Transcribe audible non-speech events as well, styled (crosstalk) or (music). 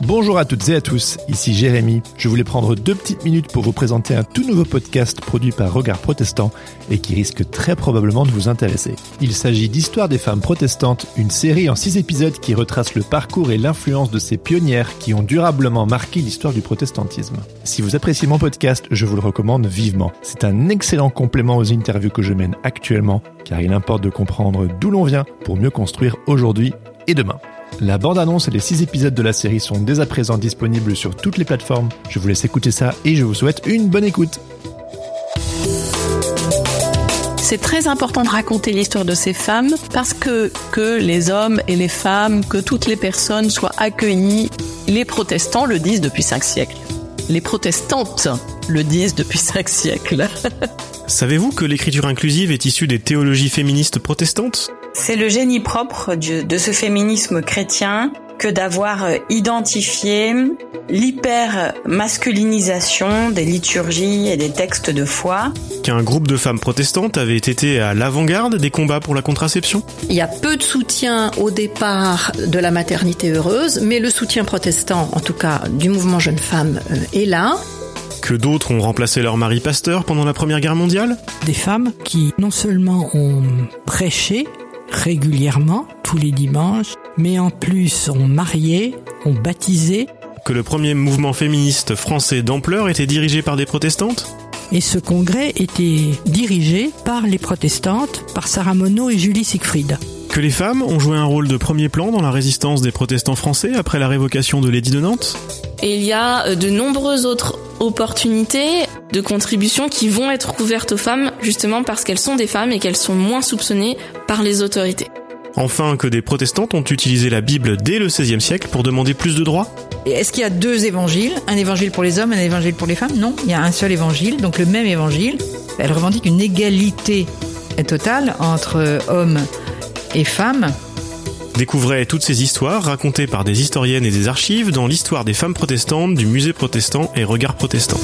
Bonjour à toutes et à tous, ici Jérémy. Je voulais prendre deux petites minutes pour vous présenter un tout nouveau podcast produit par Regard Protestant et qui risque très probablement de vous intéresser. Il s'agit d'Histoire des femmes protestantes, une série en six épisodes qui retrace le parcours et l'influence de ces pionnières qui ont durablement marqué l'histoire du protestantisme. Si vous appréciez mon podcast, je vous le recommande vivement. C'est un excellent complément aux interviews que je mène actuellement car il importe de comprendre d'où l'on vient pour mieux construire aujourd'hui et demain. La bande-annonce et les 6 épisodes de la série sont dès à présent disponibles sur toutes les plateformes. Je vous laisse écouter ça et je vous souhaite une bonne écoute. C'est très important de raconter l'histoire de ces femmes parce que que les hommes et les femmes, que toutes les personnes soient accueillies. Les protestants le disent depuis 5 siècles. Les protestantes le disent depuis (laughs) 5 siècles. Savez-vous que l'écriture inclusive est issue des théologies féministes protestantes? C'est le génie propre de ce féminisme chrétien que d'avoir identifié l'hyper-masculinisation des liturgies et des textes de foi. Qu'un groupe de femmes protestantes avait été à l'avant-garde des combats pour la contraception. Il y a peu de soutien au départ de la maternité heureuse, mais le soutien protestant, en tout cas du mouvement Jeune Femme, est là. Que d'autres ont remplacé leur mari pasteur pendant la Première Guerre mondiale? Des femmes qui non seulement ont prêché régulièrement, tous les dimanches, mais en plus ont marié, ont baptisé. Que le premier mouvement féministe français d'ampleur était dirigé par des protestantes? Et ce congrès était dirigé par les protestantes, par Sarah Monod et Julie Siegfried. Que les femmes ont joué un rôle de premier plan dans la résistance des protestants français après la révocation de l'édit de Nantes? Et il y a de nombreuses autres opportunités de contribution qui vont être ouvertes aux femmes justement parce qu'elles sont des femmes et qu'elles sont moins soupçonnées par les autorités. Enfin, que des protestantes ont utilisé la Bible dès le XVIe siècle pour demander plus de droits? Est-ce qu'il y a deux évangiles? Un évangile pour les hommes, un évangile pour les femmes? Non, il y a un seul évangile, donc le même évangile. Elle revendique une égalité totale entre hommes et femmes. Découvrez toutes ces histoires racontées par des historiennes et des archives dans l'histoire des femmes protestantes du musée protestant et regard protestant.